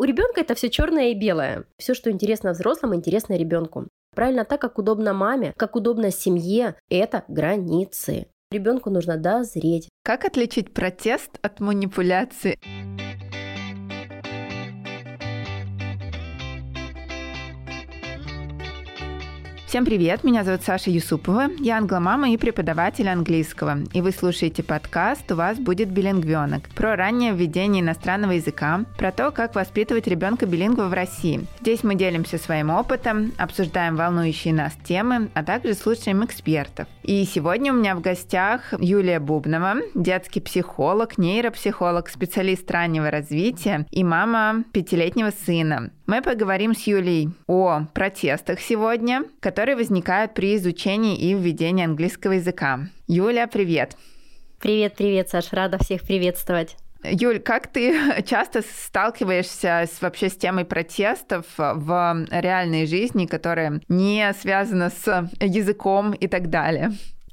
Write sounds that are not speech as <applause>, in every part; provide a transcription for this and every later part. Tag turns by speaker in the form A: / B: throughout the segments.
A: У ребенка это все черное и белое. Все, что интересно взрослым, интересно ребенку. Правильно так, как удобно маме, как удобно семье, это границы. Ребенку нужно дозреть.
B: Как отличить протест от манипуляции? Всем привет, меня зовут Саша Юсупова, я англомама и преподаватель английского, и вы слушаете подкаст «У вас будет билингвенок» про раннее введение иностранного языка, про то, как воспитывать ребенка билингва в России. Здесь мы делимся своим опытом, обсуждаем волнующие нас темы, а также слушаем экспертов. И сегодня у меня в гостях Юлия Бубнова, детский психолог, нейропсихолог, специалист раннего развития и мама пятилетнего сына. Мы поговорим с Юлей о протестах сегодня, которые возникают при изучении и введении английского языка. Юля, привет!
A: Привет, привет, Саш, рада всех приветствовать.
B: Юль, как ты <laughs> часто сталкиваешься с, вообще с темой протестов в реальной жизни, которая не связана с языком и так далее?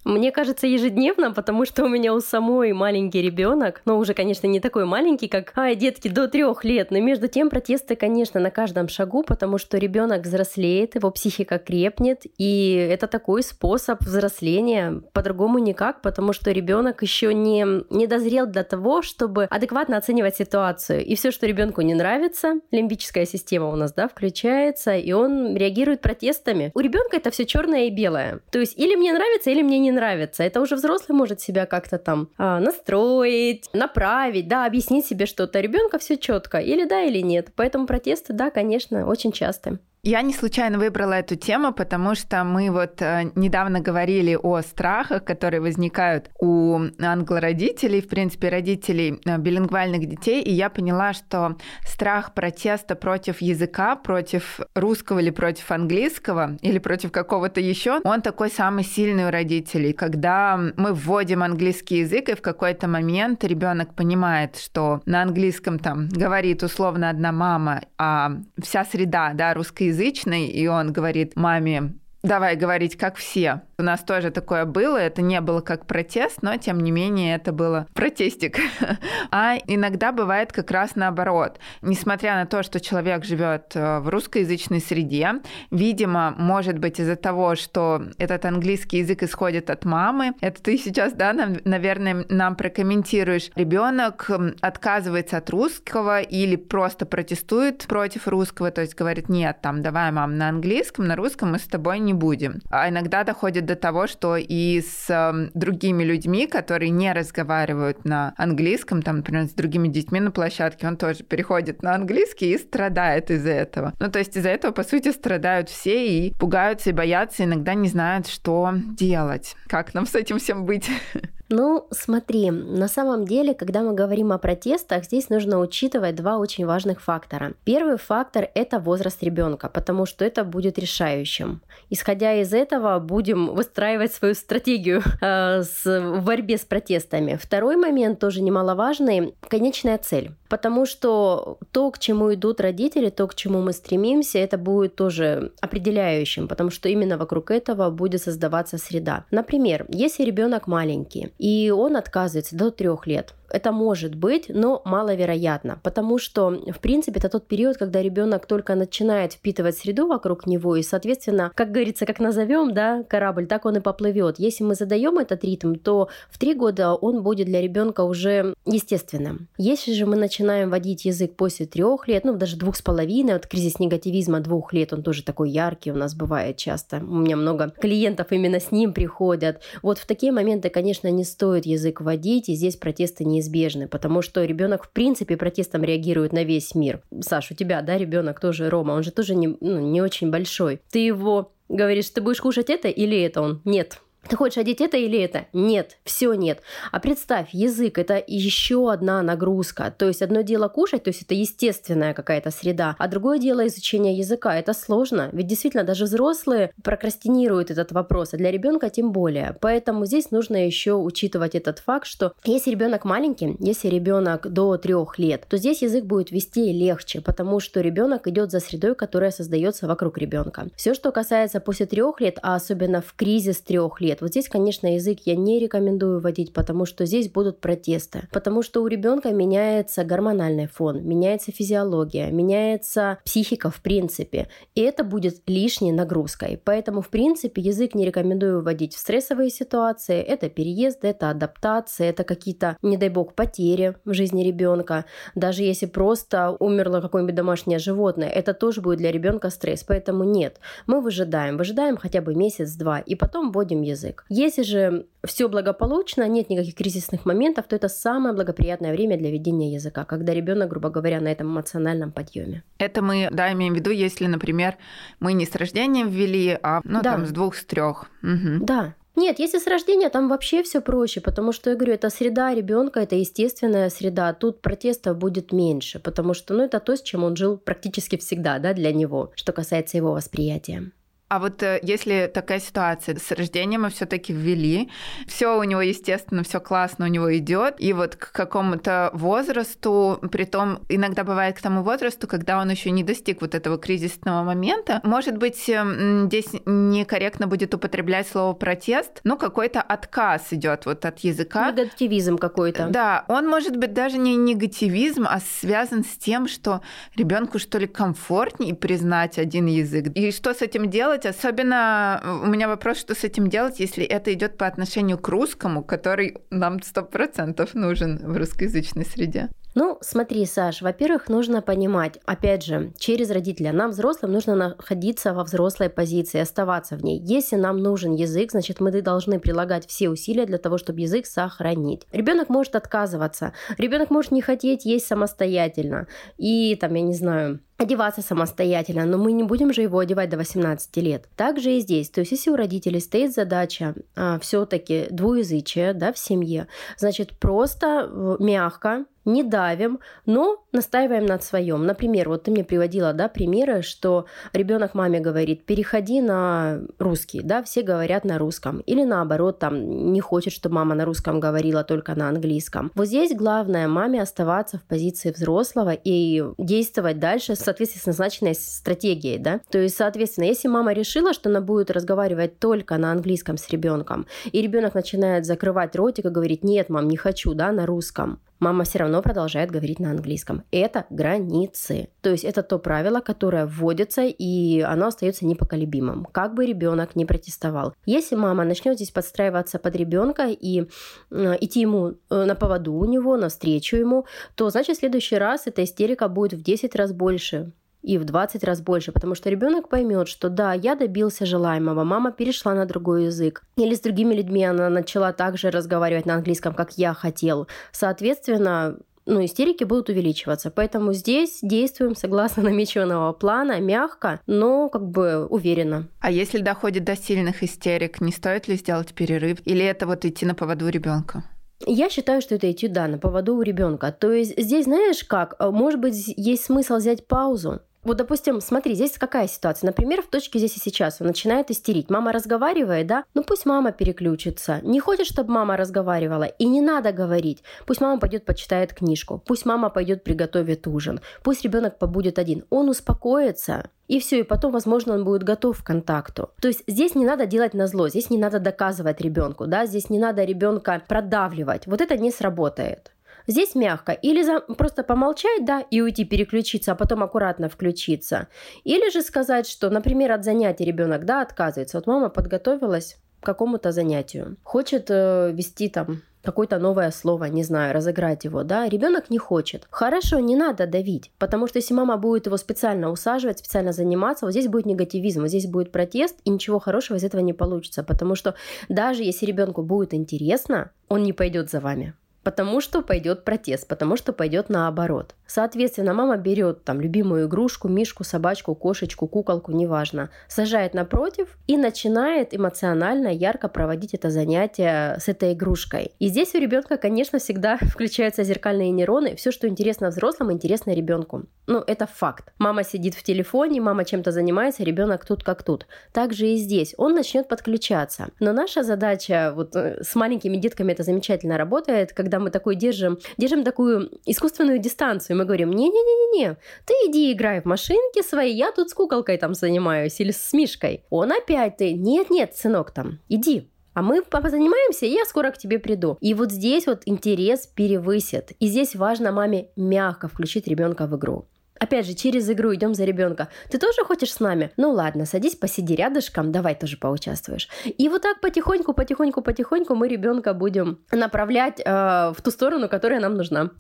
A: Мне кажется, ежедневно, потому что у меня у самой маленький ребенок, но уже, конечно, не такой маленький, как а, детки до трех лет. Но между тем протесты, конечно, на каждом шагу, потому что ребенок взрослеет, его психика крепнет, и это такой способ взросления. По-другому никак, потому что ребенок еще не, не дозрел для того, чтобы адекватно оценивать ситуацию. И все, что ребенку не нравится, лимбическая система у нас, да, включается, и он реагирует протестами. У ребенка это все черное и белое. То есть или мне нравится, или мне не нравится. Это уже взрослый может себя как-то там а, настроить, направить, да, объяснить себе что-то. Ребенка все четко, или да, или нет. Поэтому протесты, да, конечно, очень часто.
B: Я не случайно выбрала эту тему, потому что мы вот э, недавно говорили о страхах, которые возникают у англородителей, в принципе, родителей э, билингвальных детей, и я поняла, что страх протеста против языка, против русского или против английского, или против какого-то еще, он такой самый сильный у родителей. Когда мы вводим английский язык, и в какой-то момент ребенок понимает, что на английском там говорит условно одна мама, а вся среда, да, русскоязычная, русскоязычный, и он говорит маме, давай говорить как все. У нас тоже такое было, это не было как протест, но тем не менее это было протестик. <laughs> А иногда бывает как раз наоборот. Несмотря на то, что человек живет э, в русскоязычной среде, видимо, может быть из-за того, что этот английский язык исходит от мамы, это ты сейчас, да, наверное, нам прокомментируешь. Ребенок отказывается от русского или просто протестует против русского, то есть говорит, нет, там, давай, мам, на английском, на русском мы с тобой не будем. А иногда доходит до того, что и с э, другими людьми, которые не разговаривают на английском, там, например, с другими детьми на площадке, он тоже переходит на английский и страдает из-за этого. Ну, то есть из-за этого, по сути, страдают все и пугаются и боятся, иногда не знают, что делать. Как нам с этим всем быть? <laughs>
A: Ну, смотри, на самом деле, когда мы говорим о протестах, здесь нужно учитывать два очень важных фактора. Первый фактор – это возраст ребенка, потому что это будет решающим. Исходя из этого, будем выстраивать свою стратегию <laughs> э, с, в борьбе с протестами. Второй момент, тоже немаловажный – конечная цель. Потому что то, к чему идут родители, то, к чему мы стремимся, это будет тоже определяющим, потому что именно вокруг этого будет создаваться среда. Например, если ребенок маленький, и он отказывается до трех лет, это может быть, но маловероятно, потому что, в принципе, это тот период, когда ребенок только начинает впитывать среду вокруг него, и, соответственно, как говорится, как назовем, да, корабль, так он и поплывет. Если мы задаем этот ритм, то в три года он будет для ребенка уже естественным. Если же мы начинаем водить язык после трех лет, ну, даже двух с половиной, вот кризис негативизма двух лет, он тоже такой яркий у нас бывает часто. У меня много клиентов именно с ним приходят. Вот в такие моменты, конечно, не стоит язык водить, и здесь протесты не неизбежны, потому что ребенок в принципе протестом реагирует на весь мир. Саш, у тебя, да, ребенок тоже Рома, он же тоже не, ну, не очень большой. Ты его говоришь, ты будешь кушать это или это он? Нет, ты хочешь одеть это или это? Нет, все нет. А представь, язык это еще одна нагрузка. То есть одно дело кушать, то есть это естественная какая-то среда, а другое дело изучение языка. Это сложно, ведь действительно даже взрослые прокрастинируют этот вопрос, а для ребенка тем более. Поэтому здесь нужно еще учитывать этот факт, что если ребенок маленький, если ребенок до трех лет, то здесь язык будет вести легче, потому что ребенок идет за средой, которая создается вокруг ребенка. Все, что касается после трех лет, а особенно в кризис трех лет, лет. Вот здесь, конечно, язык я не рекомендую вводить, потому что здесь будут протесты. Потому что у ребенка меняется гормональный фон, меняется физиология, меняется психика в принципе. И это будет лишней нагрузкой. Поэтому, в принципе, язык не рекомендую вводить в стрессовые ситуации. Это переезды, это адаптация, это какие-то, не дай бог, потери в жизни ребенка. Даже если просто умерло какое-нибудь домашнее животное, это тоже будет для ребенка стресс. Поэтому нет, мы выжидаем, выжидаем хотя бы месяц-два и потом вводим язык. Если же все благополучно, нет никаких кризисных моментов, то это самое благоприятное время для ведения языка, когда ребенок, грубо говоря, на этом эмоциональном подъеме.
B: Это мы, да, имеем в виду, если, например, мы не с рождения ввели, а ну, да. там с двух, с трех.
A: Угу. Да, нет, если с рождения, там вообще все проще, потому что, я говорю, это среда ребенка, это естественная среда. Тут протестов будет меньше, потому что, ну, это то, с чем он жил практически всегда, да, для него, что касается его восприятия.
B: А вот э, если такая ситуация, с рождением мы все-таки ввели, все у него, естественно, все классно у него идет, и вот к какому-то возрасту, при том иногда бывает к тому возрасту, когда он еще не достиг вот этого кризисного момента, может быть, эм, здесь некорректно будет употреблять слово протест, ну какой-то отказ идет вот от языка.
A: Негативизм какой-то.
B: Да, он может быть даже не негативизм, а связан с тем, что ребенку что ли комфортнее признать один язык. И что с этим делать? Делать? Особенно э, у меня вопрос, что с этим делать, если это идет по отношению к русскому, который нам сто процентов нужен в русскоязычной среде.
A: Ну, смотри, Саш, во-первых, нужно понимать, опять же, через родителя. Нам, взрослым, нужно находиться во взрослой позиции, оставаться в ней. Если нам нужен язык, значит, мы должны прилагать все усилия для того, чтобы язык сохранить. Ребенок может отказываться, ребенок может не хотеть есть самостоятельно. И там, я не знаю, одеваться самостоятельно, но мы не будем же его одевать до 18 лет. Также и здесь. То есть, если у родителей стоит задача а, все-таки двуязычия да, в семье, значит, просто мягко не давим, но настаиваем над своем. Например, вот ты мне приводила да, примеры, что ребенок маме говорит, переходи на русский, да, все говорят на русском. Или наоборот, там не хочет, чтобы мама на русском говорила, только на английском. Вот здесь главное маме оставаться в позиции взрослого и действовать дальше в соответствии с назначенной стратегией, да. То есть, соответственно, если мама решила, что она будет разговаривать только на английском с ребенком, и ребенок начинает закрывать ротик и говорить, нет, мам, не хочу, да, на русском, мама все равно продолжает говорить на английском. Это границы. То есть это то правило, которое вводится, и оно остается непоколебимым. Как бы ребенок не протестовал. Если мама начнет здесь подстраиваться под ребенка и э, идти ему э, на поводу у него, навстречу ему, то значит в следующий раз эта истерика будет в 10 раз больше и в 20 раз больше, потому что ребенок поймет, что да, я добился желаемого, мама перешла на другой язык, или с другими людьми она начала также разговаривать на английском, как я хотел. Соответственно, ну, истерики будут увеличиваться. Поэтому здесь действуем согласно <laughs> намеченного плана, мягко, но как бы уверенно.
B: А если доходит до сильных истерик, не стоит ли сделать перерыв? Или это вот идти на поводу ребенка?
A: Я считаю, что это идти, да, на поводу у ребенка. То есть здесь, знаешь как, может быть, есть смысл взять паузу, вот, допустим, смотри, здесь какая ситуация? Например, в точке здесь и сейчас он начинает истерить. Мама разговаривает, да? Ну пусть мама переключится. Не хочет, чтобы мама разговаривала. И не надо говорить. Пусть мама пойдет почитает книжку. Пусть мама пойдет приготовит ужин. Пусть ребенок побудет один. Он успокоится. И все, и потом, возможно, он будет готов к контакту. То есть здесь не надо делать на зло, здесь не надо доказывать ребенку, да, здесь не надо ребенка продавливать. Вот это не сработает. Здесь мягко. Или за... просто помолчать, да, и уйти переключиться, а потом аккуратно включиться. Или же сказать, что, например, от занятия ребенок, да, отказывается. Вот мама подготовилась к какому-то занятию. Хочет э, вести там какое-то новое слово, не знаю, разыграть его, да, ребенок не хочет. Хорошо, не надо давить, потому что если мама будет его специально усаживать, специально заниматься, вот здесь будет негативизм, вот здесь будет протест, и ничего хорошего из этого не получится, потому что даже если ребенку будет интересно, он не пойдет за вами потому что пойдет протест, потому что пойдет наоборот. Соответственно, мама берет там любимую игрушку, мишку, собачку, кошечку, куколку, неважно, сажает напротив и начинает эмоционально, ярко проводить это занятие с этой игрушкой. И здесь у ребенка, конечно, всегда <laughs> включаются зеркальные нейроны. Все, что интересно взрослым, интересно ребенку. Ну, это факт. Мама сидит в телефоне, мама чем-то занимается, ребенок тут как тут. Также и здесь. Он начнет подключаться. Но наша задача, вот э, с маленькими детками это замечательно работает, когда мы такой держим, держим такую искусственную дистанцию, мы говорим, не-не-не-не, ты иди играй в машинки свои, я тут с куколкой там занимаюсь или с Мишкой. Он опять ты, нет-нет, сынок там, иди, а мы позанимаемся, и я скоро к тебе приду. И вот здесь вот интерес перевысит. И здесь важно маме мягко включить ребенка в игру. Опять же, через игру идем за ребенка. Ты тоже хочешь с нами? Ну ладно, садись, посиди рядышком, давай тоже поучаствуешь. И вот так потихоньку, потихоньку, потихоньку мы ребенка будем направлять э, в ту сторону, которая нам нужна.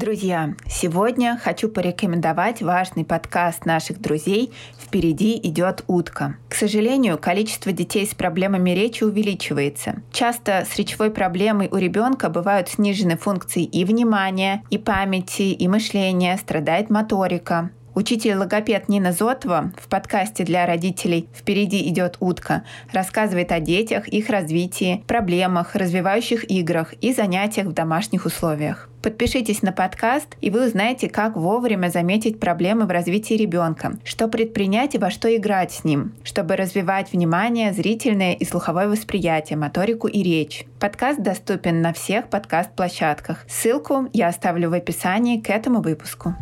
B: Друзья, сегодня хочу порекомендовать важный подкаст наших друзей «Впереди идет утка». К сожалению, количество детей с проблемами речи увеличивается. Часто с речевой проблемой у ребенка бывают снижены функции и внимания, и памяти, и мышления, страдает моторика. Учитель-логопед Нина Зотова в подкасте для родителей «Впереди идет утка» рассказывает о детях, их развитии, проблемах, развивающих играх и занятиях в домашних условиях. Подпишитесь на подкаст, и вы узнаете, как вовремя заметить проблемы в развитии ребенка, что предпринять и во что играть с ним, чтобы развивать внимание, зрительное и слуховое восприятие, моторику и речь. Подкаст доступен на всех подкаст-площадках. Ссылку я оставлю в описании к этому выпуску.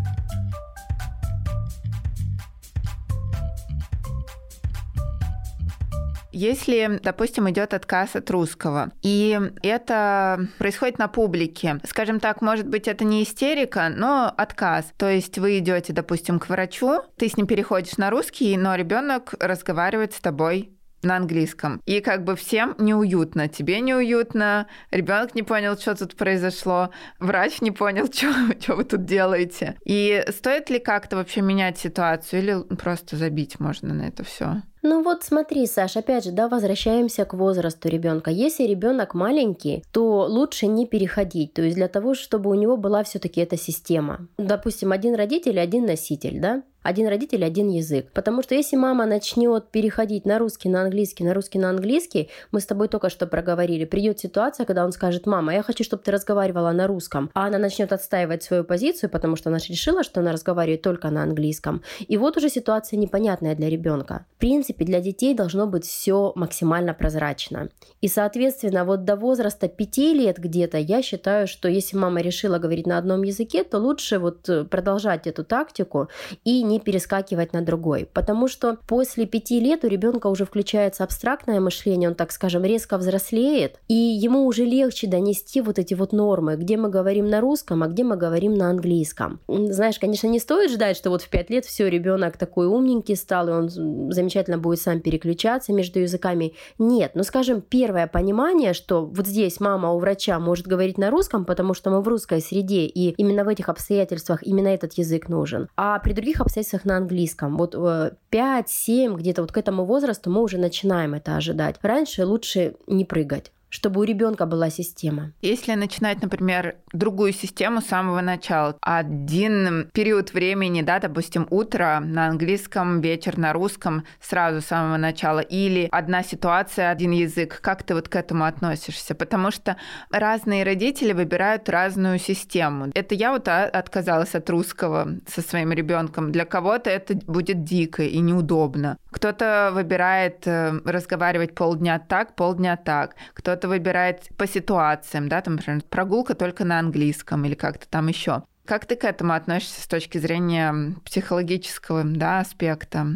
B: Если, допустим, идет отказ от русского, и это происходит на публике, скажем так, может быть, это не истерика, но отказ. То есть вы идете, допустим, к врачу, ты с ним переходишь на русский, но ребенок разговаривает с тобой на английском. И как бы всем неуютно. Тебе неуютно, ребенок не понял, что тут произошло, врач не понял, <laughs> что, вы тут делаете. И стоит ли как-то вообще менять ситуацию или просто забить можно на это все?
A: Ну вот смотри, Саш, опять же, да, возвращаемся к возрасту ребенка. Если ребенок маленький, то лучше не переходить. То есть для того, чтобы у него была все-таки эта система. Допустим, один родитель, один носитель, да? Один родитель, один язык. Потому что если мама начнет переходить на русский, на английский, на русский, на английский, мы с тобой только что проговорили, придет ситуация, когда он скажет, мама, я хочу, чтобы ты разговаривала на русском, а она начнет отстаивать свою позицию, потому что она решила, что она разговаривает только на английском. И вот уже ситуация непонятная для ребенка. В принципе, для детей должно быть все максимально прозрачно. И, соответственно, вот до возраста 5 лет где-то я считаю, что если мама решила говорить на одном языке, то лучше вот э, продолжать эту тактику и не перескакивать на другой. Потому что после пяти лет у ребенка уже включается абстрактное мышление, он, так скажем, резко взрослеет, и ему уже легче донести вот эти вот нормы, где мы говорим на русском, а где мы говорим на английском. Знаешь, конечно, не стоит ждать, что вот в пять лет все, ребенок такой умненький стал, и он замечательно будет сам переключаться между языками. Нет, ну скажем, первое понимание, что вот здесь мама у врача может говорить на русском, потому что мы в русской среде, и именно в этих обстоятельствах именно этот язык нужен. А при других обстоятельствах процессах на английском. Вот 5-7, э, где-то вот к этому возрасту мы уже начинаем это ожидать. Раньше лучше не прыгать чтобы у ребенка была система.
B: Если начинать, например, другую систему с самого начала, один период времени, да, допустим, утро на английском, вечер на русском, сразу с самого начала, или одна ситуация, один язык, как ты вот к этому относишься? Потому что разные родители выбирают разную систему. Это я вот отказалась от русского со своим ребенком. Для кого-то это будет дико и неудобно. Кто-то выбирает э, разговаривать полдня так, полдня так. Кто кто-то выбирает по ситуациям, да, там, например, прогулка только на английском или как-то там еще. Как ты к этому относишься с точки зрения психологического да, аспекта?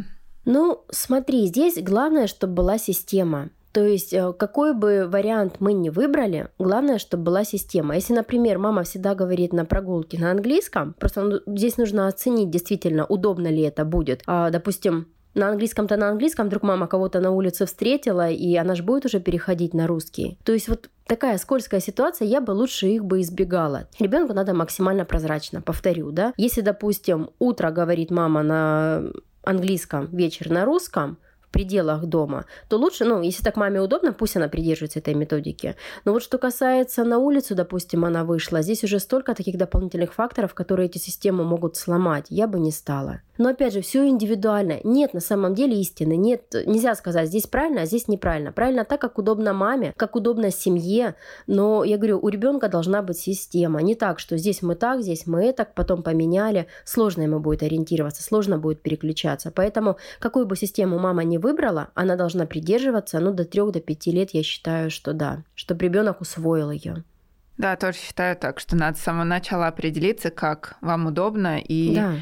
A: Ну, смотри, здесь главное, чтобы была система. То есть э, какой бы вариант мы ни выбрали, главное, чтобы была система. Если, например, мама всегда говорит на прогулке на английском, просто ну, здесь нужно оценить действительно, удобно ли это будет. А, допустим, на английском-то на английском, вдруг мама кого-то на улице встретила, и она же будет уже переходить на русский. То есть вот такая скользкая ситуация, я бы лучше их бы избегала. Ребенку надо максимально прозрачно, повторю, да. Если, допустим, утро говорит мама на английском, вечер на русском, пределах дома, то лучше, ну, если так маме удобно, пусть она придерживается этой методики. Но вот что касается на улицу, допустим, она вышла, здесь уже столько таких дополнительных факторов, которые эти системы могут сломать, я бы не стала. Но опять же, все индивидуально. Нет на самом деле истины. Нет, нельзя сказать, здесь правильно, а здесь неправильно. Правильно так, как удобно маме, как удобно семье. Но я говорю, у ребенка должна быть система. Не так, что здесь мы так, здесь мы это, потом поменяли. Сложно ему будет ориентироваться, сложно будет переключаться. Поэтому какую бы систему мама не выбрала, она должна придерживаться, ну, до 3 до 5 лет, я считаю, что да, чтобы ребенок усвоил ее.
B: Да, тоже считаю так, что надо с самого начала определиться, как вам удобно, и
A: да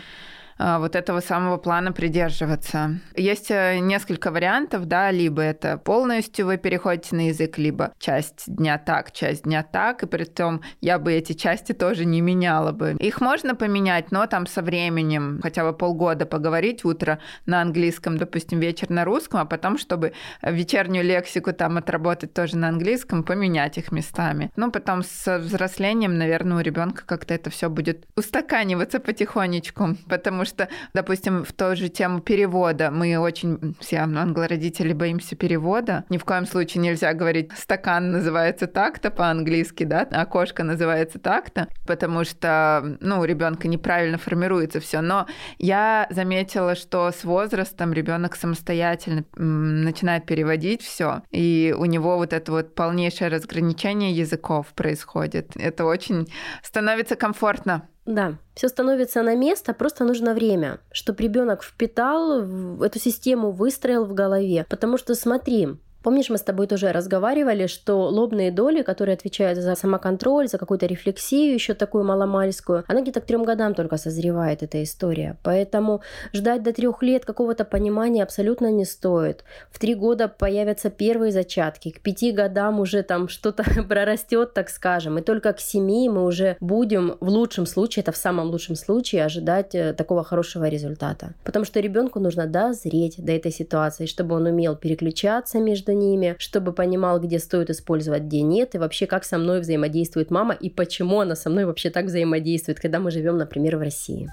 B: вот этого самого плана придерживаться. Есть э, несколько вариантов, да, либо это полностью вы переходите на язык, либо часть дня так, часть дня так, и при том я бы эти части тоже не меняла бы. Их можно поменять, но там со временем хотя бы полгода поговорить утро на английском, допустим, вечер на русском, а потом, чтобы вечернюю лексику там отработать тоже на английском, поменять их местами. Ну, потом с взрослением, наверное, у ребенка как-то это все будет устаканиваться потихонечку, потому что, допустим, в ту же тему перевода мы очень все англородители боимся перевода. Ни в коем случае нельзя говорить стакан называется так-то по-английски, да, кошка называется так-то, потому что, ну, у ребенка неправильно формируется все. Но я заметила, что с возрастом ребенок самостоятельно начинает переводить все, и у него вот это вот полнейшее разграничение языков происходит. Это очень становится комфортно.
A: Да, все становится на место, просто нужно время, чтобы ребенок впитал эту систему, выстроил в голове. Потому что смотри, Помнишь, мы с тобой тоже разговаривали, что лобные доли, которые отвечают за самоконтроль, за какую-то рефлексию, еще такую маломальскую, она где-то к трем годам только созревает, эта история. Поэтому ждать до трех лет какого-то понимания абсолютно не стоит. В три года появятся первые зачатки, к пяти годам уже там что-то <laughs> прорастет, так скажем, и только к семи мы уже будем в лучшем случае, это в самом лучшем случае, ожидать э, такого хорошего результата. Потому что ребенку нужно дозреть до этой ситуации, чтобы он умел переключаться между между ними, чтобы понимал, где стоит использовать, где нет, и вообще как со мной взаимодействует мама, и почему она со мной вообще так взаимодействует, когда мы живем, например, в России.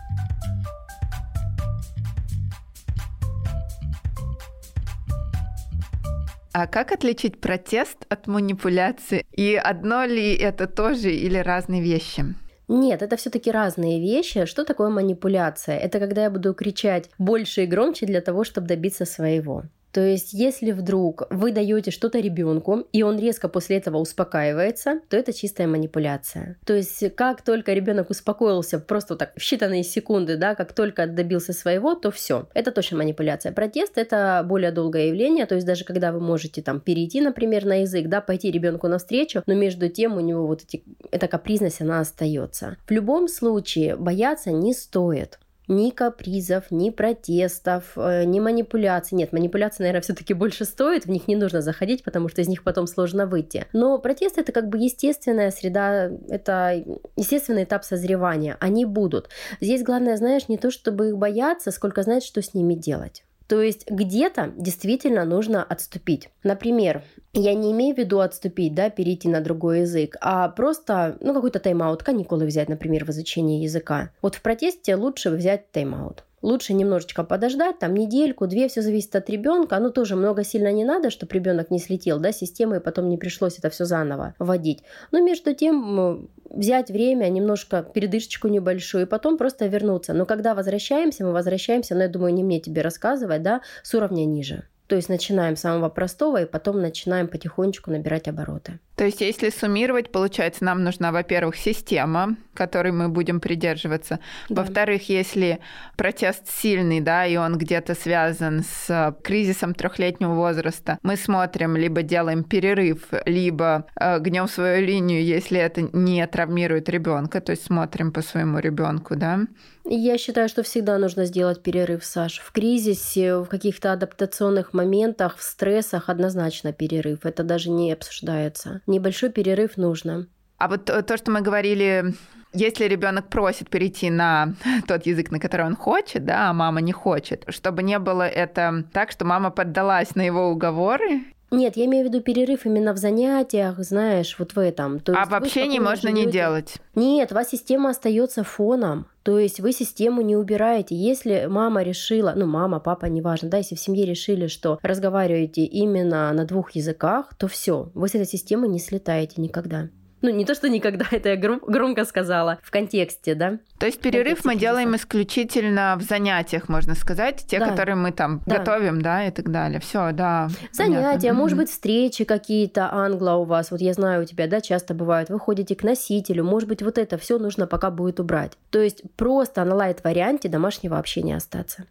B: А как отличить протест от манипуляции? И одно ли это тоже или разные вещи?
A: Нет, это все-таки разные вещи. Что такое манипуляция? Это когда я буду кричать больше и громче для того, чтобы добиться своего. То есть, если вдруг вы даете что-то ребенку, и он резко после этого успокаивается, то это чистая манипуляция. То есть, как только ребенок успокоился просто так в считанные секунды, да, как только добился своего, то все. Это точно манипуляция. Протест это более долгое явление, то есть даже когда вы можете там перейти, например, на язык, да, пойти ребенку навстречу, но между тем у него вот эти, эта капризность, она остается. В любом случае бояться не стоит ни капризов, ни протестов, э, ни манипуляций. Нет, манипуляции, наверное, все-таки больше стоит, в них не нужно заходить, потому что из них потом сложно выйти. Но протесты это как бы естественная среда, это естественный этап созревания. Они будут. Здесь главное, знаешь, не то, чтобы их бояться, сколько знать, что с ними делать. То есть где-то действительно нужно отступить. Например, я не имею в виду отступить, да, перейти на другой язык, а просто, ну, какой-то тайм-аут, каникулы взять, например, в изучении языка. Вот в протесте лучше взять тайм-аут. Лучше немножечко подождать, там недельку, две, все зависит от ребенка. Ну, тоже много сильно не надо, чтобы ребенок не слетел, да, системы, и потом не пришлось это все заново вводить. Но между тем взять время, немножко передышечку небольшую, и потом просто вернуться. Но когда возвращаемся, мы возвращаемся, но я думаю, не мне тебе рассказывать, да, с уровня ниже. То есть начинаем с самого простого и потом начинаем потихонечку набирать обороты.
B: То есть, если суммировать, получается, нам нужна, во-первых, система, которой мы будем придерживаться. Да. Во-вторых, если протест сильный, да, и он где-то связан с кризисом трехлетнего возраста, мы смотрим, либо делаем перерыв, либо э, гнем свою линию, если это не травмирует ребенка, то есть смотрим по своему ребенку, да.
A: Я считаю, что всегда нужно сделать перерыв, Саш. В кризисе, в каких-то адаптационных моментах, в стрессах однозначно перерыв. Это даже не обсуждается небольшой перерыв нужно.
B: А вот то, что мы говорили, если ребенок просит перейти на <laughs> тот язык, на который он хочет, да, а мама не хочет, чтобы не было это так, что мама поддалась на его уговоры,
A: нет, я имею в виду перерыв именно в занятиях, знаешь, вот в этом.
B: То а в общении можно не делать?
A: Нет, у вас система остается фоном. То есть вы систему не убираете. Если мама решила, ну мама, папа, неважно, да, если в семье решили, что разговариваете именно на двух языках, то все, вы с этой системы не слетаете никогда. Ну, не то, что никогда, <laughs> это я гром- громко сказала, в контексте, да.
B: То есть перерыв мы делаем исключительно в занятиях, можно сказать, те, да. которые мы там да. готовим, да, и так далее. Все, да.
A: Занятия, понятно. может быть, встречи какие-то англо у вас. Вот я знаю, у тебя, да, часто бывают. Вы ходите к носителю, может быть, вот это все нужно пока будет убрать. То есть просто на лайт-варианте домашнего общения остаться.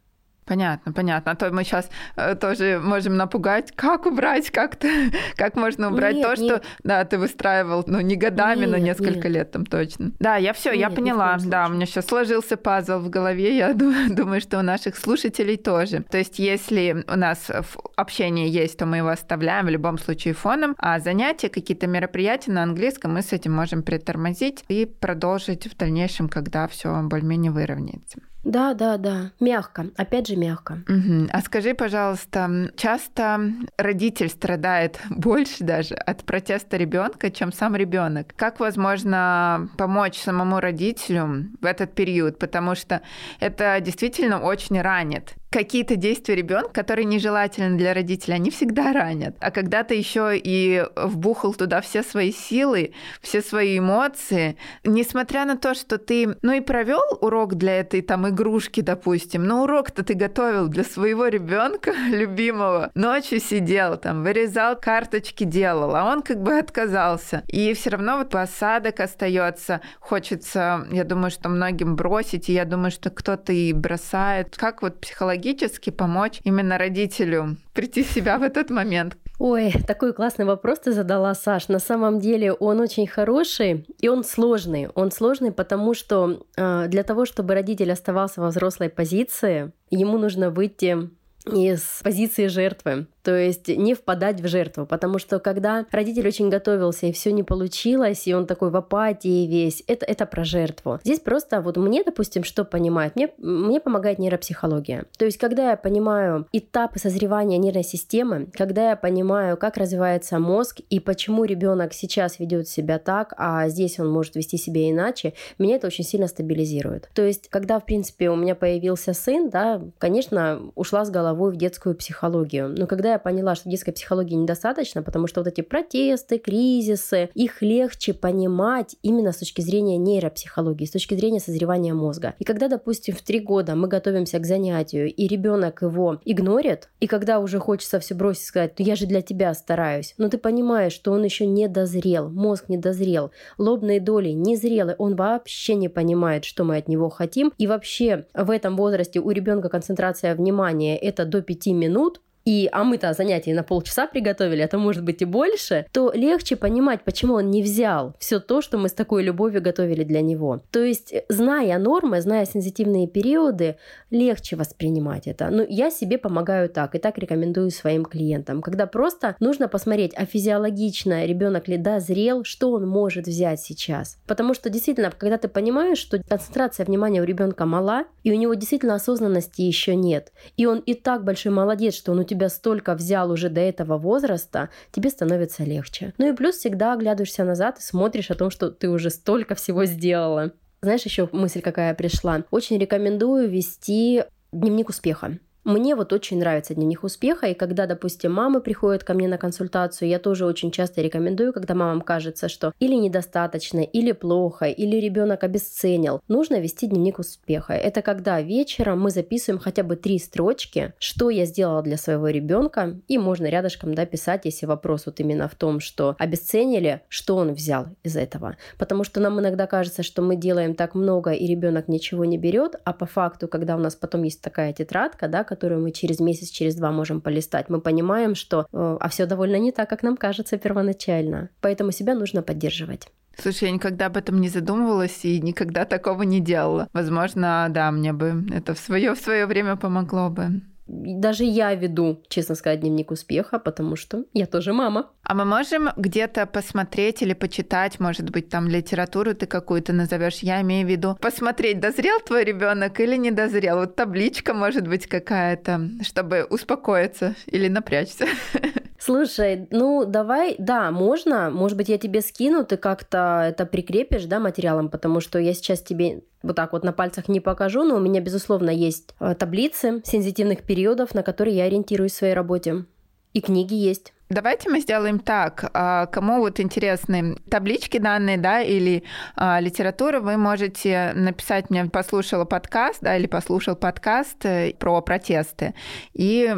B: Понятно, понятно. А то мы сейчас э, тоже можем напугать, как убрать, как-то, <laughs> как можно убрать нет, то, нет. что, да, ты выстраивал, ну, не годами, нет, но несколько нет. лет там точно. Да, я все, я поняла. Да, у меня сейчас сложился пазл в голове, я <laughs> думаю, что у наших слушателей тоже. То есть, если у нас в общении есть, то мы его оставляем в любом случае фоном, а занятия, какие-то мероприятия на английском мы с этим можем притормозить и продолжить в дальнейшем, когда все более-менее выровняется.
A: Да, да, да. Мягко. Опять же, мягко.
B: Угу. А скажи, пожалуйста, часто родитель страдает <laughs> больше даже от протеста ребенка, чем сам ребенок. Как возможно помочь самому родителю в этот период? Потому что это действительно очень ранит какие-то действия ребенка, которые нежелательны для родителей, они всегда ранят. А когда ты еще и вбухал туда все свои силы, все свои эмоции, несмотря на то, что ты, ну и провел урок для этой там игрушки, допустим, но урок-то ты готовил для своего ребенка <laughs> любимого, ночью сидел там, вырезал карточки, делал, а он как бы отказался. И все равно вот осадок остается, хочется, я думаю, что многим бросить, и я думаю, что кто-то и бросает. Как вот психологически психологически помочь именно родителю прийти в себя в этот момент?
A: Ой, такой классный вопрос ты задала, Саш. На самом деле он очень хороший и он сложный. Он сложный, потому что э, для того, чтобы родитель оставался во взрослой позиции, ему нужно выйти из позиции жертвы. То есть не впадать в жертву, потому что когда родитель очень готовился и все не получилось, и он такой в апатии весь, это, это про жертву. Здесь просто вот мне, допустим, что понимает? Мне, мне помогает нейропсихология. То есть когда я понимаю этапы созревания нервной системы, когда я понимаю, как развивается мозг и почему ребенок сейчас ведет себя так, а здесь он может вести себя иначе, меня это очень сильно стабилизирует. То есть когда, в принципе, у меня появился сын, да, конечно, ушла с головой в детскую психологию. Но когда я поняла, что детской психологии недостаточно, потому что вот эти протесты, кризисы, их легче понимать именно с точки зрения нейропсихологии, с точки зрения созревания мозга. И когда, допустим, в три года мы готовимся к занятию, и ребенок его игнорит, и когда уже хочется все бросить и сказать, ну я же для тебя стараюсь, но ты понимаешь, что он еще не дозрел, мозг не дозрел, лобные доли не зрелы, он вообще не понимает, что мы от него хотим, и вообще в этом возрасте у ребенка концентрация внимания это до 5 минут, и, а мы-то занятия на полчаса приготовили, а то может быть и больше, то легче понимать, почему он не взял все то, что мы с такой любовью готовили для него. То есть, зная нормы, зная сенситивные периоды, легче воспринимать это. Ну, я себе помогаю так, и так рекомендую своим клиентам, когда просто нужно посмотреть, а физиологично ребенок ли дозрел, что он может взять сейчас. Потому что действительно, когда ты понимаешь, что концентрация внимания у ребенка мала, и у него действительно осознанности еще нет, и он и так большой молодец, что он у тебя тебя столько взял уже до этого возраста, тебе становится легче. Ну и плюс всегда оглядываешься назад и смотришь о том, что ты уже столько всего сделала. Знаешь, еще мысль какая пришла? Очень рекомендую вести дневник успеха. Мне вот очень нравится дневник успеха, и когда, допустим, мамы приходят ко мне на консультацию, я тоже очень часто рекомендую, когда мамам кажется, что или недостаточно, или плохо, или ребенок обесценил, нужно вести дневник успеха. Это когда вечером мы записываем хотя бы три строчки, что я сделала для своего ребенка, и можно рядышком да, писать, если вопрос вот именно в том, что обесценили, что он взял из этого. Потому что нам иногда кажется, что мы делаем так много, и ребенок ничего не берет, а по факту, когда у нас потом есть такая тетрадка, да, которую мы через месяц, через два можем полистать, мы понимаем, что э, а все довольно не так, как нам кажется первоначально. Поэтому себя нужно поддерживать.
B: Слушай, я никогда об этом не задумывалась и никогда такого не делала. Возможно, да, мне бы это в свое в свое время помогло бы.
A: Даже я веду, честно сказать, дневник успеха, потому что я тоже мама.
B: А мы можем где-то посмотреть или почитать, может быть, там литературу ты какую-то назовешь. Я имею в виду посмотреть, дозрел твой ребенок или не дозрел. Вот табличка может быть какая-то, чтобы успокоиться или напрячься. <laughs>
A: Слушай, ну давай, да, можно. Может быть, я тебе скину, ты как-то это прикрепишь, да, материалом, потому что я сейчас тебе вот так вот на пальцах не покажу, но у меня, безусловно, есть э, таблицы сенситивных периодов, на которые я ориентируюсь в своей работе. И книги есть.
B: Давайте мы сделаем так. А, кому вот интересны таблички данные, да, или а, литература, вы можете написать мне, послушала подкаст, да, или послушал подкаст э, про протесты, и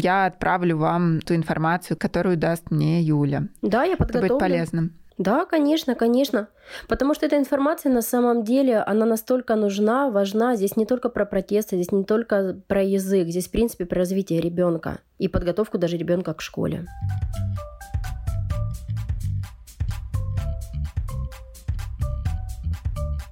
B: я отправлю вам ту информацию, которую даст мне Юля.
A: Да, я подготовлю.
B: Это будет полезным.
A: Да, конечно, конечно. Потому что эта информация на самом деле, она настолько нужна, важна. Здесь не только про протесты, здесь не только про язык, здесь, в принципе, про развитие ребенка и подготовку даже ребенка к школе.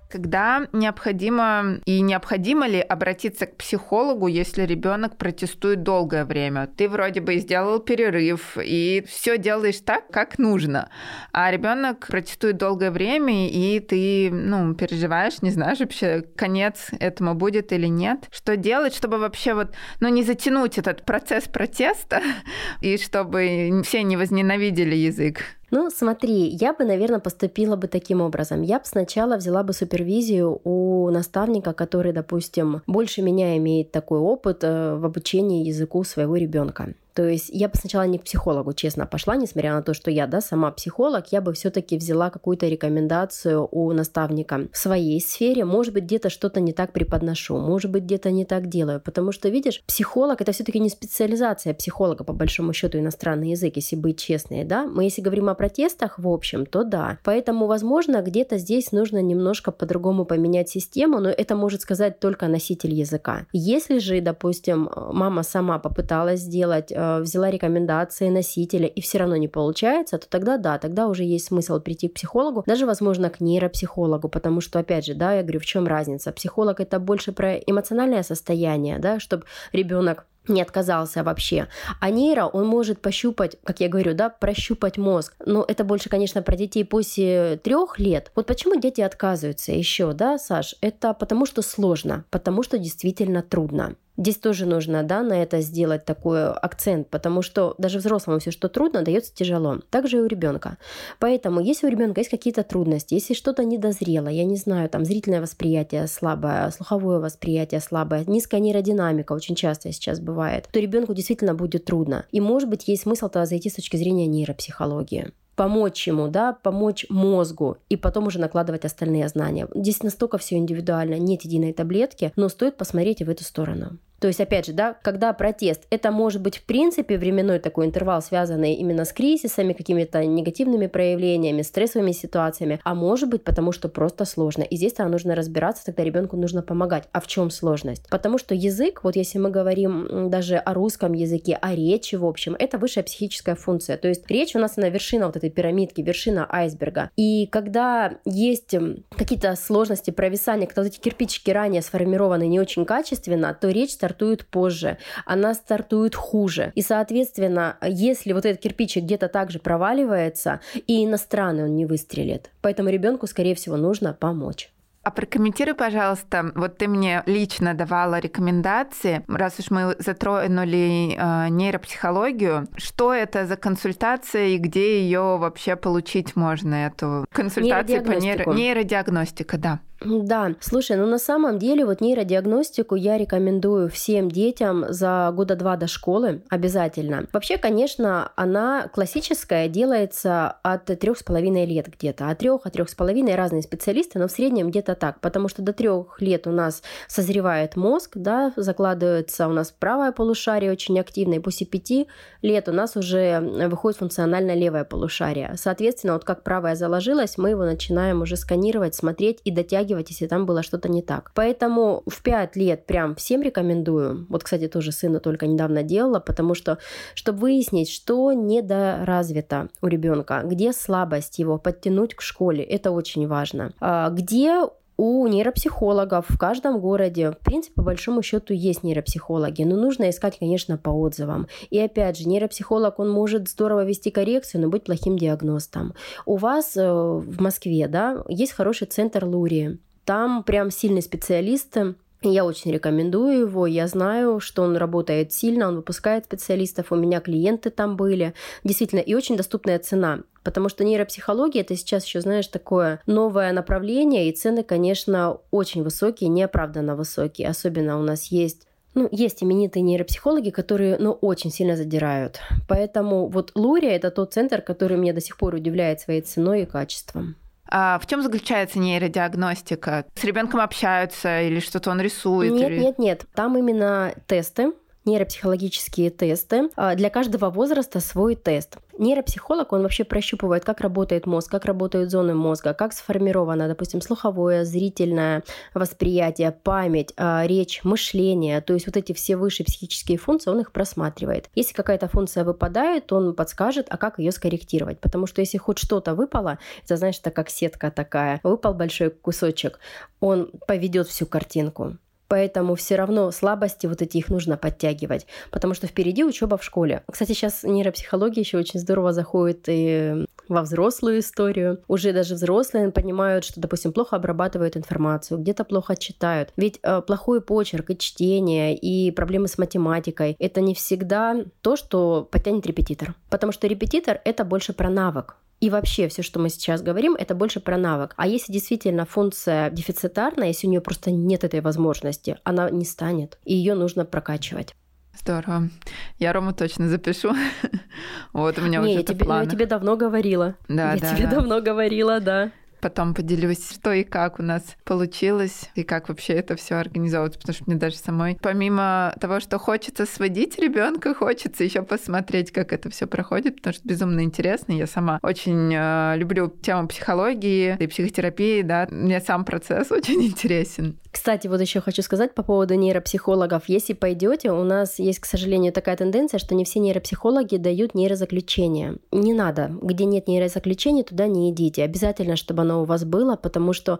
B: Когда необходимо и необходимо ли обратиться к психологу, если ребенок протестует долгое время. Ты вроде бы сделал перерыв и все делаешь так, как нужно, а ребенок протестует долгое время, и ты, ну, переживаешь, не знаешь вообще, конец этому будет или нет. Что делать, чтобы вообще вот, ну, не затянуть этот процесс протеста <laughs> и чтобы все не возненавидели язык?
A: Ну, смотри, я бы, наверное, поступила бы таким образом. Я бы сначала взяла бы супервизию у наставника, который, допустим, больше меня имеет такой опыт э, в обучении языку своего ребенка. То есть я бы сначала не к психологу, честно, пошла, несмотря на то, что я, да, сама психолог, я бы все-таки взяла какую-то рекомендацию у наставника в своей сфере. Может быть, где-то что-то не так преподношу, может быть, где-то не так делаю. Потому что, видишь, психолог это все-таки не специализация психолога, по большому счету, иностранный язык, если быть честной, да. Мы если говорим о протестах, в общем, то да. Поэтому, возможно, где-то здесь нужно немножко по-другому поменять систему, но это может сказать только носитель языка. Если же, допустим, мама сама попыталась сделать э, взяла рекомендации носителя и все равно не получается, то тогда да, тогда уже есть смысл прийти к психологу, даже, возможно, к нейропсихологу, потому что, опять же, да, я говорю, в чем разница? Психолог это больше про эмоциональное состояние, да, чтобы ребенок не отказался вообще. А нейро, он может пощупать, как я говорю, да, прощупать мозг. Но это больше, конечно, про детей после трех лет. Вот почему дети отказываются еще, да, Саш? Это потому что сложно, потому что действительно трудно. Здесь тоже нужно да, на это сделать такой акцент, потому что даже взрослому все, что трудно, дается тяжело. Также и у ребенка. Поэтому, если у ребенка есть какие-то трудности, если что-то недозрело, я не знаю, там зрительное восприятие слабое, слуховое восприятие слабое, низкая нейродинамика очень часто сейчас бывает, то ребенку действительно будет трудно. И, может быть, есть смысл тогда зайти с точки зрения нейропсихологии помочь ему, да, помочь мозгу и потом уже накладывать остальные знания. Здесь настолько все индивидуально, нет единой таблетки, но стоит посмотреть и в эту сторону. То есть, опять же, да, когда протест, это может быть в принципе временной такой интервал, связанный именно с кризисами, какими-то негативными проявлениями, стрессовыми ситуациями, а может быть потому, что просто сложно. И здесь тогда нужно разбираться, тогда ребенку нужно помогать. А в чем сложность? Потому что язык, вот если мы говорим даже о русском языке, о речи, в общем, это высшая психическая функция. То есть речь у нас она вершина вот этой пирамидки, вершина айсберга. И когда есть какие-то сложности, провисания, когда вот эти кирпичики ранее сформированы не очень качественно, то речь стартует позже, она стартует хуже. И, соответственно, если вот этот кирпичик где-то также проваливается, и иностранный он не выстрелит. Поэтому ребенку, скорее всего, нужно помочь.
B: А прокомментируй, пожалуйста, вот ты мне лично давала рекомендации, раз уж мы затронули э, нейропсихологию, что это за консультация и где ее вообще получить можно, эту консультацию по нейро... нейродиагностика, да.
A: Да, слушай, ну на самом деле вот нейродиагностику я рекомендую всем детям за года два до школы обязательно. Вообще, конечно, она классическая, делается от трех с половиной лет где-то. От трех, от трех с половиной разные специалисты, но в среднем где-то так, потому что до трех лет у нас созревает мозг, да, закладывается у нас правое полушарие очень активно, и после пяти лет у нас уже выходит функционально левое полушарие. Соответственно, вот как правое заложилось, мы его начинаем уже сканировать, смотреть и дотягивать подтягивать, если там было что-то не так. Поэтому в 5 лет прям всем рекомендую. Вот, кстати, тоже сына только недавно делала, потому что, чтобы выяснить, что недоразвито у ребенка, где слабость его, подтянуть к школе, это очень важно. А где у нейропсихологов в каждом городе, в принципе, по большому счету есть нейропсихологи, но нужно искать, конечно, по отзывам. И опять же, нейропсихолог, он может здорово вести коррекцию, но быть плохим диагностом. У вас э, в Москве, да, есть хороший центр Лури. Там прям сильные специалисты, я очень рекомендую его. Я знаю, что он работает сильно, он выпускает специалистов. У меня клиенты там были. Действительно, и очень доступная цена. Потому что нейропсихология это сейчас еще, знаешь, такое новое направление, и цены, конечно, очень высокие, неоправданно высокие. Особенно у нас есть ну, есть именитые нейропсихологи, которые, ну, очень сильно задирают. Поэтому вот Лурия – это тот центр, который меня до сих пор удивляет своей ценой и качеством.
B: А в чем заключается нейродиагностика? С ребенком общаются или что-то он рисует?
A: Нет,
B: или...
A: нет, нет. Там именно тесты, нейропсихологические тесты. А, для каждого возраста свой тест. Нейропсихолог, он вообще прощупывает, как работает мозг, как работают зоны мозга, как сформировано, допустим, слуховое, зрительное восприятие, память, а, речь, мышление. То есть вот эти все высшие психические функции, он их просматривает. Если какая-то функция выпадает, он подскажет, а как ее скорректировать. Потому что если хоть что-то выпало, это, знаешь, это как сетка такая, выпал большой кусочек, он поведет всю картинку. Поэтому все равно слабости вот эти их нужно подтягивать, потому что впереди учеба в школе. Кстати, сейчас нейропсихология еще очень здорово заходит и во взрослую историю. Уже даже взрослые понимают, что, допустим, плохо обрабатывают информацию, где-то плохо читают. Ведь э, плохой почерк и чтение, и проблемы с математикой — это не всегда то, что подтянет репетитор. Потому что репетитор — это больше про навык. И вообще все, что мы сейчас говорим, это больше про навык. А если действительно функция дефицитарная, если у нее просто нет этой возможности, она не станет, и ее нужно прокачивать.
B: Здорово. Я Рому точно запишу. <laughs> вот у меня
A: не,
B: уже
A: я тебе, ну, я тебе давно говорила.
B: Да,
A: я
B: да.
A: тебе
B: да.
A: давно говорила, да
B: потом поделюсь, что и как у нас получилось, и как вообще это все организовывать, потому что мне даже самой, помимо того, что хочется сводить ребенка, хочется еще посмотреть, как это все проходит, потому что безумно интересно. Я сама очень э, люблю тему психологии и психотерапии, да, мне сам процесс <laughs> очень интересен.
A: Кстати, вот еще хочу сказать по поводу нейропсихологов. Если пойдете, у нас есть, к сожалению, такая тенденция, что не все нейропсихологи дают нейрозаключение. Не надо. Где нет нейрозаключения, туда не идите. Обязательно, чтобы оно у вас было, потому что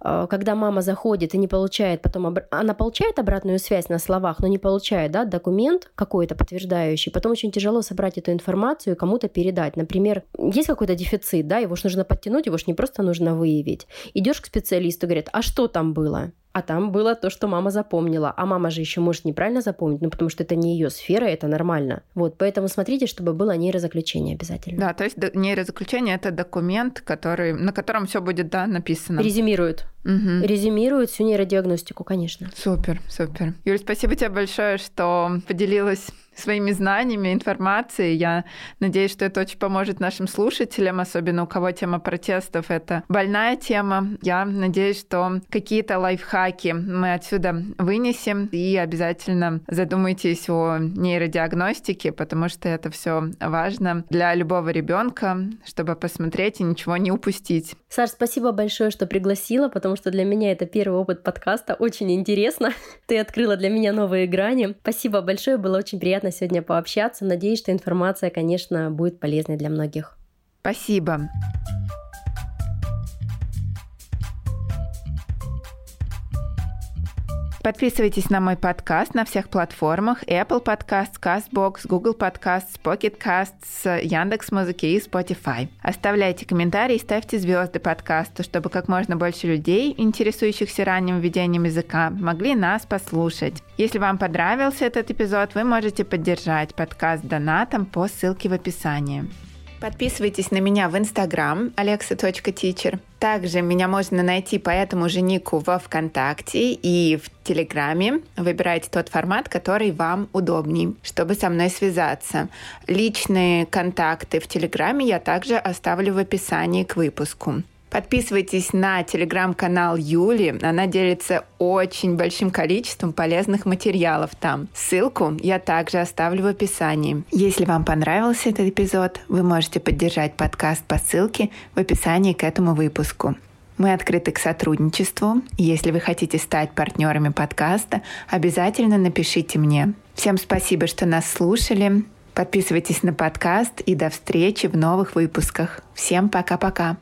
A: э, когда мама заходит и не получает потом... Об... Она получает обратную связь на словах, но не получает да, документ какой-то подтверждающий. Потом очень тяжело собрать эту информацию и кому-то передать. Например, есть какой-то дефицит, да, его же нужно подтянуть, его же не просто нужно выявить. Идешь к специалисту, говорит, а что там было? А там было то, что мама запомнила. А мама же еще может неправильно запомнить, ну потому что это не ее сфера, это нормально. Вот, поэтому смотрите, чтобы было нейрозаключение обязательно.
B: Да, то есть нейрозаключение это документ, который, на котором все будет да, написано.
A: Резюмирует. Угу. Резюмирует всю нейродиагностику, конечно.
B: Супер, супер. Юль, спасибо тебе большое, что поделилась своими знаниями, информацией. Я надеюсь, что это очень поможет нашим слушателям, особенно у кого тема протестов — это больная тема. Я надеюсь, что какие-то лайфхаки мы отсюда вынесем и обязательно задумайтесь о нейродиагностике, потому что это все важно для любого ребенка, чтобы посмотреть и ничего не упустить.
A: Саш, спасибо большое, что пригласила, потому что для меня это первый опыт подкаста. Очень интересно. <laughs> Ты открыла для меня новые грани. Спасибо большое, было очень приятно сегодня пообщаться. Надеюсь, что информация, конечно, будет полезной для многих.
B: Спасибо. Подписывайтесь на мой подкаст на всех платформах Apple Podcasts, CastBox, Google Podcasts, Pocket Casts, Яндекс.Музыки и Spotify. Оставляйте комментарии ставьте звезды подкасту, чтобы как можно больше людей, интересующихся ранним введением языка, могли нас послушать. Если вам понравился этот эпизод, вы можете поддержать подкаст донатом по ссылке в описании. Подписывайтесь на меня в Инстаграм alexa.teacher. Также меня можно найти по этому же нику во Вконтакте и в Телеграме. Выбирайте тот формат, который вам удобней, чтобы со мной связаться. Личные контакты в Телеграме я также оставлю в описании к выпуску. Подписывайтесь на телеграм-канал Юли. Она делится очень большим количеством полезных материалов там. Ссылку я также оставлю в описании. Если вам понравился этот эпизод, вы можете поддержать подкаст по ссылке в описании к этому выпуску. Мы открыты к сотрудничеству. Если вы хотите стать партнерами подкаста, обязательно напишите мне. Всем спасибо, что нас слушали. Подписывайтесь на подкаст и до встречи в новых выпусках. Всем пока-пока.